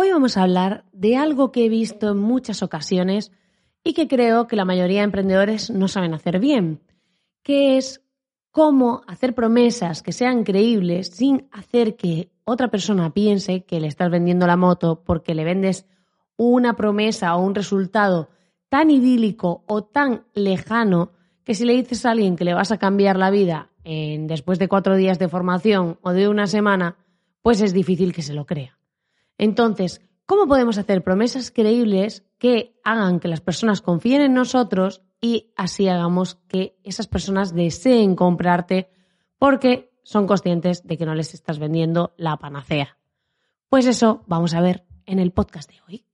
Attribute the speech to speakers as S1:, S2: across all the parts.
S1: Hoy vamos a hablar de algo que he visto en muchas ocasiones y que creo que la mayoría de emprendedores no saben hacer bien, que es cómo hacer promesas que sean creíbles sin hacer que otra persona piense que le estás vendiendo la moto porque le vendes una promesa o un resultado tan idílico o tan lejano que si le dices a alguien que le vas a cambiar la vida en, después de cuatro días de formación o de una semana, pues es difícil que se lo crea. Entonces, ¿cómo podemos hacer promesas creíbles que hagan que las personas confíen en nosotros y así hagamos que esas personas deseen comprarte porque son conscientes de que no les estás vendiendo la panacea? Pues eso vamos a ver en el podcast de hoy.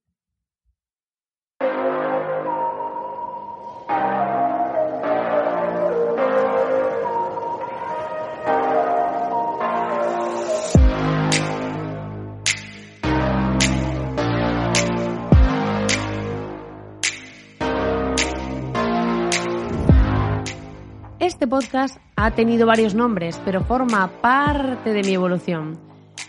S1: Podcast ha tenido varios nombres, pero forma parte de mi evolución.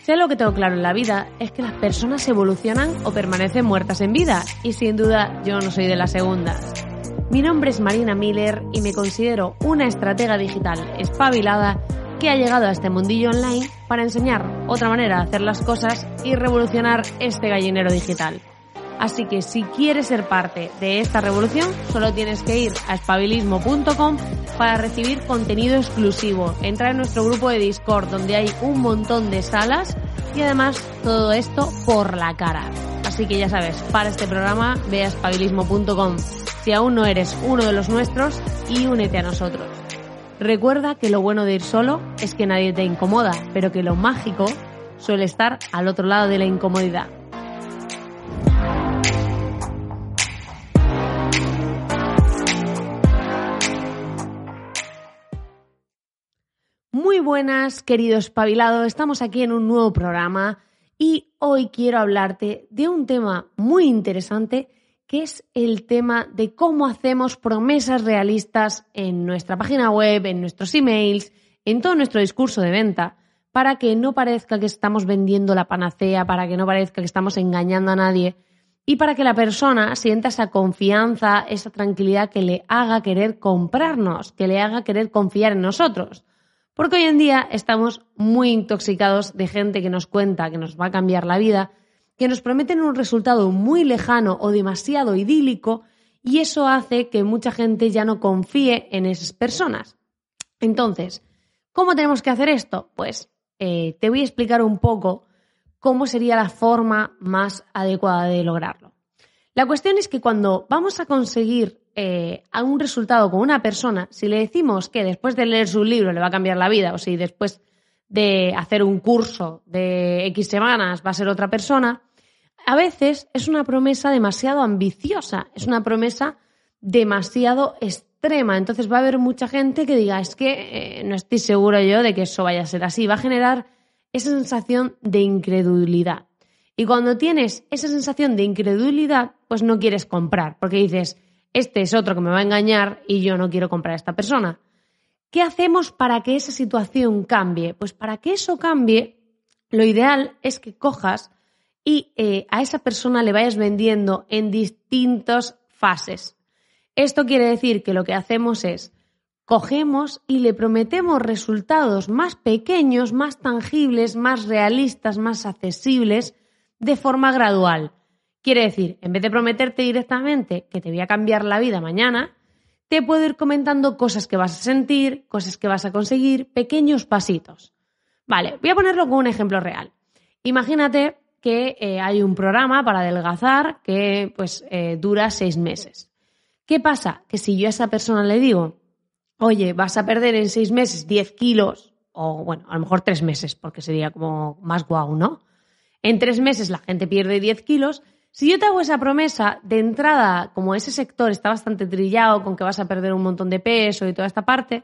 S1: Sé lo que tengo claro en la vida es que las personas evolucionan o permanecen muertas en vida, y sin duda yo no soy de las segundas. Mi nombre es Marina Miller y me considero una estratega digital espabilada que ha llegado a este mundillo online para enseñar otra manera de hacer las cosas y revolucionar este gallinero digital. Así que si quieres ser parte de esta revolución, solo tienes que ir a espabilismo.com para recibir contenido exclusivo. Entra en nuestro grupo de Discord donde hay un montón de salas y además todo esto por la cara. Así que ya sabes, para este programa ve a espabilismo.com si aún no eres uno de los nuestros y únete a nosotros. Recuerda que lo bueno de ir solo es que nadie te incomoda, pero que lo mágico suele estar al otro lado de la incomodidad. Buenas, querido espabilado. Estamos aquí en un nuevo programa y hoy quiero hablarte de un tema muy interesante que es el tema de cómo hacemos promesas realistas en nuestra página web, en nuestros emails, en todo nuestro discurso de venta, para que no parezca que estamos vendiendo la panacea, para que no parezca que estamos engañando a nadie y para que la persona sienta esa confianza, esa tranquilidad que le haga querer comprarnos, que le haga querer confiar en nosotros. Porque hoy en día estamos muy intoxicados de gente que nos cuenta que nos va a cambiar la vida, que nos prometen un resultado muy lejano o demasiado idílico y eso hace que mucha gente ya no confíe en esas personas. Entonces, ¿cómo tenemos que hacer esto? Pues eh, te voy a explicar un poco cómo sería la forma más adecuada de lograrlo. La cuestión es que cuando vamos a conseguir eh, a un resultado con una persona, si le decimos que después de leer su libro le va a cambiar la vida, o si después de hacer un curso de X semanas va a ser otra persona, a veces es una promesa demasiado ambiciosa, es una promesa demasiado extrema. Entonces va a haber mucha gente que diga, es que eh, no estoy seguro yo de que eso vaya a ser así. Va a generar esa sensación de incredulidad. Y cuando tienes esa sensación de incredulidad, pues no quieres comprar, porque dices, este es otro que me va a engañar y yo no quiero comprar a esta persona. ¿Qué hacemos para que esa situación cambie? Pues para que eso cambie, lo ideal es que cojas y eh, a esa persona le vayas vendiendo en distintas fases. Esto quiere decir que lo que hacemos es cogemos y le prometemos resultados más pequeños, más tangibles, más realistas, más accesibles, de forma gradual. Quiere decir, en vez de prometerte directamente que te voy a cambiar la vida mañana, te puedo ir comentando cosas que vas a sentir, cosas que vas a conseguir, pequeños pasitos. Vale, voy a ponerlo con un ejemplo real. Imagínate que eh, hay un programa para adelgazar que pues eh, dura seis meses. ¿Qué pasa? Que si yo a esa persona le digo, oye, vas a perder en seis meses 10 kilos, o bueno, a lo mejor tres meses, porque sería como más guau, ¿no? En tres meses la gente pierde 10 kilos, si yo te hago esa promesa de entrada, como ese sector está bastante trillado con que vas a perder un montón de peso y toda esta parte,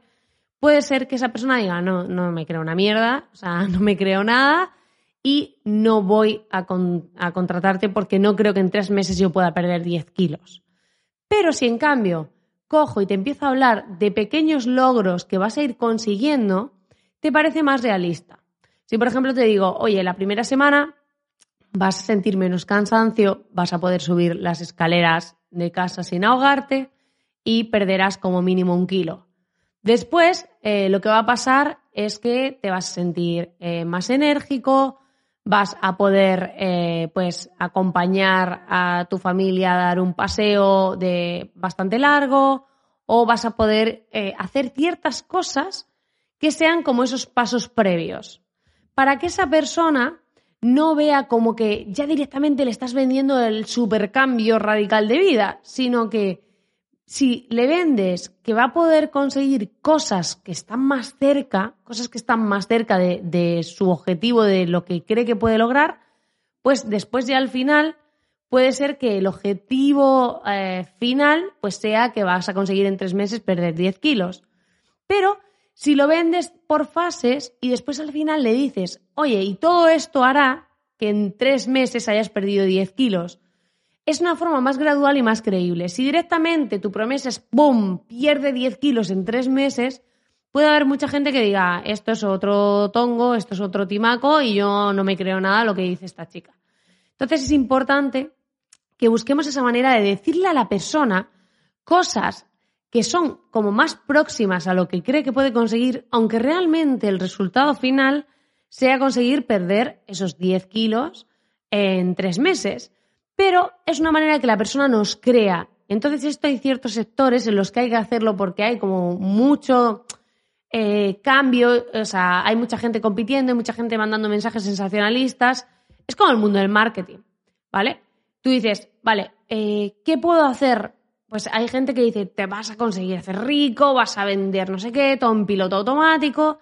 S1: puede ser que esa persona diga, no, no me creo una mierda, o sea, no me creo nada y no voy a, a contratarte porque no creo que en tres meses yo pueda perder 10 kilos. Pero si en cambio cojo y te empiezo a hablar de pequeños logros que vas a ir consiguiendo, te parece más realista. Si por ejemplo te digo, oye, la primera semana vas a sentir menos cansancio, vas a poder subir las escaleras de casa sin ahogarte y perderás como mínimo un kilo. Después, eh, lo que va a pasar es que te vas a sentir eh, más enérgico, vas a poder eh, pues acompañar a tu familia a dar un paseo de bastante largo o vas a poder hacer ciertas cosas que sean como esos pasos previos para que esa persona no vea como que ya directamente le estás vendiendo el supercambio radical de vida, sino que si le vendes que va a poder conseguir cosas que están más cerca, cosas que están más cerca de, su objetivo, de lo que cree que puede lograr, pues después ya al final puede ser que el objetivo eh, final pues sea que vas a conseguir en tres meses perder 10 kilos. Pero si lo vendes por fases y después al final le dices, oye, y todo esto hará que en tres meses hayas perdido 10 kilos, es una forma más gradual y más creíble. Si directamente tu promesa es, ¡boom!, pierde 10 kilos en tres meses, puede haber mucha gente que diga, esto es otro tongo, esto es otro timaco y yo no me creo nada lo que dice esta chica. Entonces es importante que busquemos esa manera de decirle a la persona cosas que son como más próximas a lo que cree que puede conseguir, aunque realmente el resultado final sea conseguir perder esos 10 kilos en tres meses. Pero es una manera que la persona nos crea. Entonces, esto hay ciertos sectores en los que hay que hacerlo porque hay como mucho eh, cambio, o sea, hay mucha gente compitiendo, hay mucha gente mandando mensajes sensacionalistas. Es como el mundo del marketing, ¿vale? Tú dices, vale, eh, ¿qué puedo hacer pues hay gente que dice, te vas a conseguir hacer rico, vas a vender no sé qué, todo en piloto automático.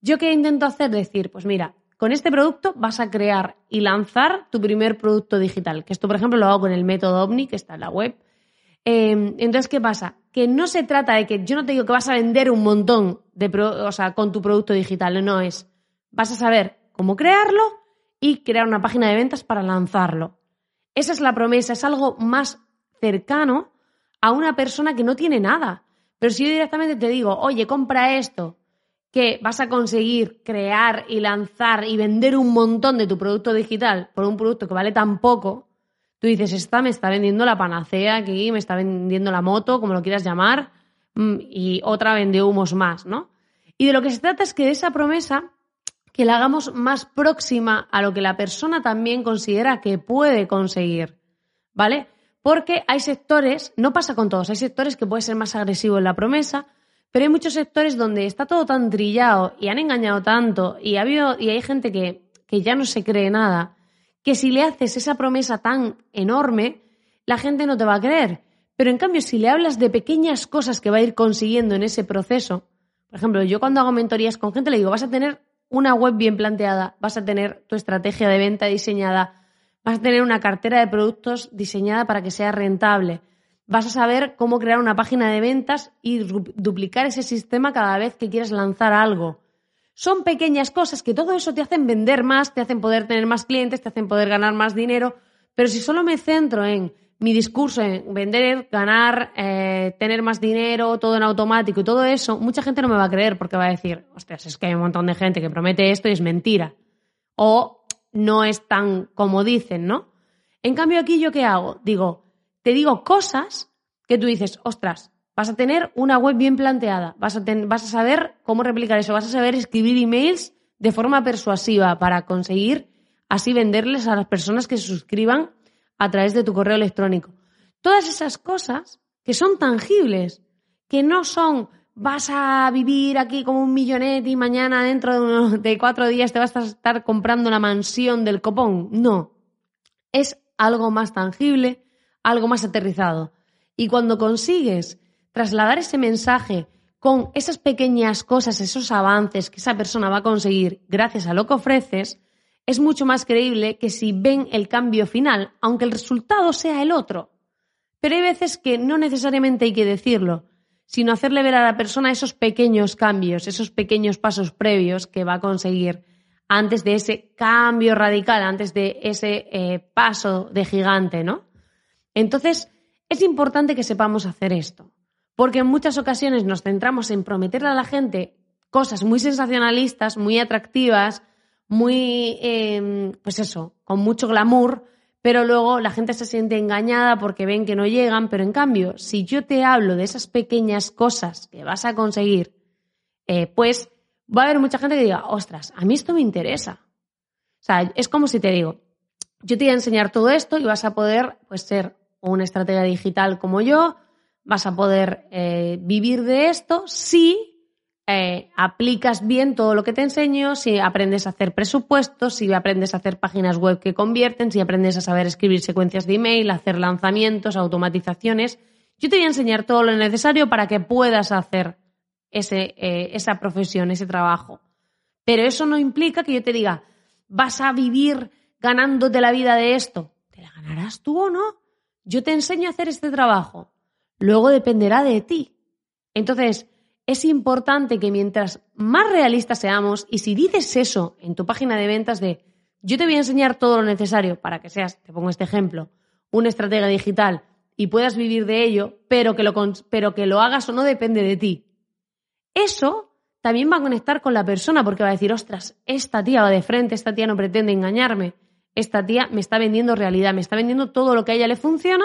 S1: Yo qué intento hacer, decir, pues mira, con este producto vas a crear y lanzar tu primer producto digital. Que esto, por ejemplo, lo hago con el método OVNI, que está en la web. Em, entonces, ¿qué pasa? Que no se trata de que yo no te digo que vas a vender un montón de o sea, con tu producto digital, no es. Vas a saber cómo crearlo y crear una página de ventas para lanzarlo. Esa es la promesa, es algo más cercano a una persona que no tiene nada. Pero si yo directamente te digo, oye, compra esto, que vas a conseguir crear y lanzar y vender un montón de tu producto digital por un producto que vale tan poco, tú dices, esta me está vendiendo la panacea aquí, me está vendiendo la moto, como lo quieras llamar, mm, y otra vende humos más, ¿no? Y de lo que se trata es que de esa promesa que la hagamos más próxima a lo que la persona también considera que puede conseguir, ¿vale? Porque hay sectores, no pasa con todos, hay sectores que puede ser más agresivo en la promesa, pero hay muchos sectores donde está todo tan trillado y han engañado tanto y, ha habido, y hay gente que, que ya no se cree nada, que si le haces esa promesa tan enorme, la gente no te va a creer. Pero en cambio, si le hablas de pequeñas cosas que va a ir consiguiendo en ese proceso, por ejemplo, yo cuando hago mentorías con gente le digo, vas a tener una web bien planteada, vas a tener tu estrategia de venta diseñada, Vas a tener una cartera de productos diseñada para que sea rentable. Vas a saber cómo crear una página de ventas y duplicar ese sistema cada vez que quieras lanzar algo. Son pequeñas cosas que todo eso te hacen vender más, te hacen poder tener más clientes, te hacen poder ganar más dinero, pero si solo me centro en mi discurso, en vender, ganar, eh, tener más dinero, todo en automático y todo eso, mucha gente no me va a creer porque va a decir, ostras, es que hay un montón de gente que promete esto y es mentira. O no es tan como dicen, ¿no? En cambio aquí yo qué hago? Digo, te digo cosas que tú dices, ostras, vas a tener una web bien planteada, vas a, saber cómo replicar eso, vas a saber escribir emails de forma persuasiva para conseguir así venderles a las personas que se suscriban a través de tu correo electrónico. Todas esas cosas que son tangibles, que no son vas a vivir aquí como un millonete y mañana dentro de, cuatro días te vas a estar comprando la mansión del copón. No, es algo más tangible, algo más aterrizado. Y cuando consigues trasladar ese mensaje con esas pequeñas cosas, esos avances que esa persona va a conseguir gracias a lo que ofreces, es mucho más creíble que si ven el cambio final, aunque el resultado sea el otro. Pero hay veces que no necesariamente hay que decirlo, sino hacerle ver a la persona esos pequeños cambios, esos pequeños pasos previos que va a conseguir antes de ese cambio radical, antes de ese eh, paso de gigante, ¿no? Entonces, es importante que sepamos hacer esto, porque en muchas ocasiones nos centramos en prometerle a la gente cosas muy sensacionalistas, muy atractivas, muy, em, pues eso, con mucho glamour, pero luego la gente se siente engañada porque ven que no llegan, pero en cambio, si yo te hablo de esas pequeñas cosas que vas a conseguir, eh, pues va a haber mucha gente que diga, ostras, a mí esto me interesa. O sea, es como si te digo, yo te voy a enseñar todo esto y vas a poder pues, ser una estratega digital como yo, vas a poder eh, vivir de esto si eh, aplicas bien todo lo que te enseño, si aprendes a hacer presupuestos, si aprendes a hacer páginas web que convierten, si aprendes a saber escribir secuencias de email, hacer lanzamientos, automatizaciones. Yo te voy a enseñar todo lo necesario para que puedas hacer ese, eh, esa profesión, ese trabajo. Pero eso no implica que yo te diga, vas a vivir ganándote la vida de esto. ¿Te la ganarás tú o no? Yo te enseño a hacer este trabajo. Luego dependerá de ti. Entonces, es importante que mientras más realistas seamos, y si dices eso en tu página de ventas de yo te voy a enseñar todo lo necesario para que seas, te pongo este ejemplo, una estratega digital y puedas vivir de ello, pero que lo, pero que lo hagas o no depende de ti. Eso también va a conectar con la persona porque va a decir, ostras, esta tía va de frente, esta tía no pretende engañarme, esta tía me está vendiendo realidad, me está vendiendo todo lo que a ella le funciona,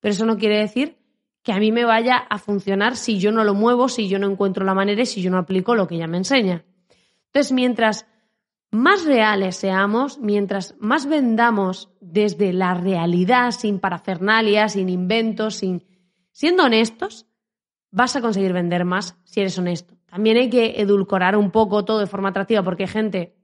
S1: pero eso no quiere decir que a mí me vaya a funcionar si yo no lo muevo, si yo no encuentro la manera y si yo no aplico lo que ella me enseña. Entonces, mientras más reales seamos, mientras más vendamos desde la realidad, sin parafernalia, sin inventos, sin siendo honestos, vas a conseguir vender más si eres honesto. También hay que edulcorar un poco todo de forma atractiva porque hay gente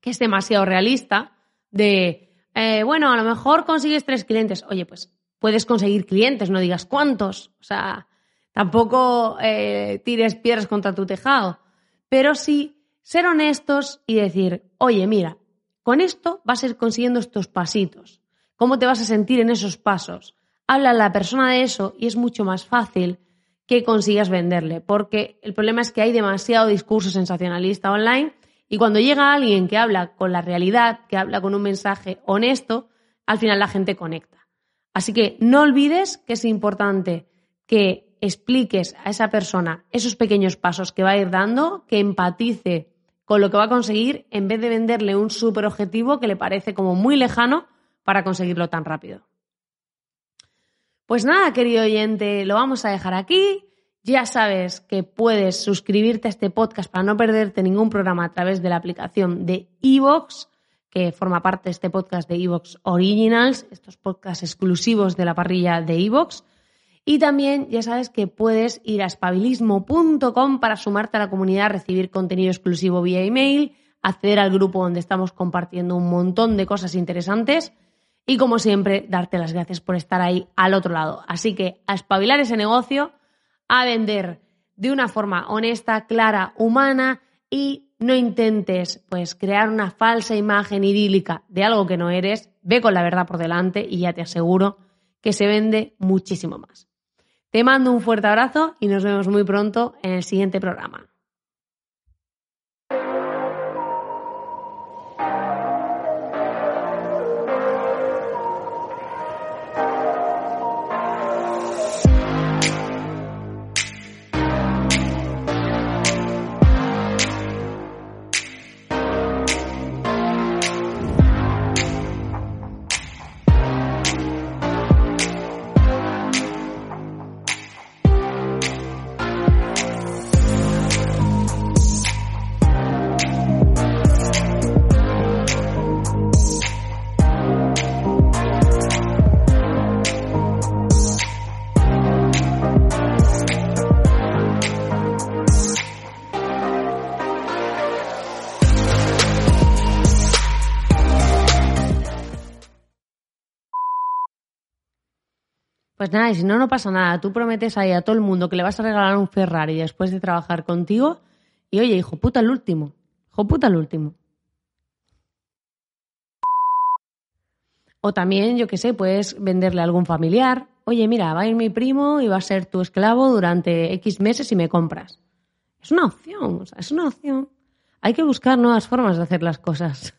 S1: que es demasiado realista de, eh, bueno, a lo mejor consigues tres clientes. Oye, pues puedes conseguir clientes, no digas cuántos. O sea, tampoco eh, tires piedras contra tu tejado. Pero sí ser honestos y decir, oye, mira, con esto vas a ir consiguiendo estos pasitos. ¿Cómo te vas a sentir en esos pasos? Habla a la persona de eso y es mucho más fácil que consigas venderle, porque el problema es que hay demasiado discurso sensacionalista online y cuando llega alguien que habla con la realidad, que habla con un mensaje honesto, al final la gente conecta. Así que no olvides que es importante que expliques a esa persona esos pequeños pasos que va a ir dando, que empatice con lo que va a conseguir en vez de venderle un super objetivo que le parece como muy lejano para conseguirlo tan rápido. Pues nada, querido oyente, lo vamos a dejar aquí. Ya sabes que puedes suscribirte a este podcast para no perderte ningún programa a través de la aplicación de iVoox que forma parte de este podcast de Evox Originals, estos podcasts exclusivos de la parrilla de Evox. Y también ya sabes que puedes ir a espabilismo.com para sumarte a la comunidad, recibir contenido exclusivo vía email, acceder al grupo donde estamos compartiendo un montón de cosas interesantes y como siempre darte las gracias por estar ahí al otro lado. Así que a espabilar ese negocio, a vender de una forma honesta, clara, humana y no intentes pues crear una falsa imagen idílica de algo que no eres, ve con la verdad por delante y ya te aseguro que se vende muchísimo más. Te mando un fuerte abrazo y nos vemos muy pronto en el siguiente programa. Pues nada, y si no, no pasa nada. Tú prometes ahí a todo el mundo que le vas a regalar un Ferrari después de trabajar contigo. Y oye, hijo puta, el último. Hijo puta, el último. O también, yo qué sé, puedes venderle a algún familiar. Oye, mira, va a ir mi primo y va a ser tu esclavo durante X meses y me compras. Es una opción, o sea, es una opción. Hay que buscar nuevas formas de hacer las cosas.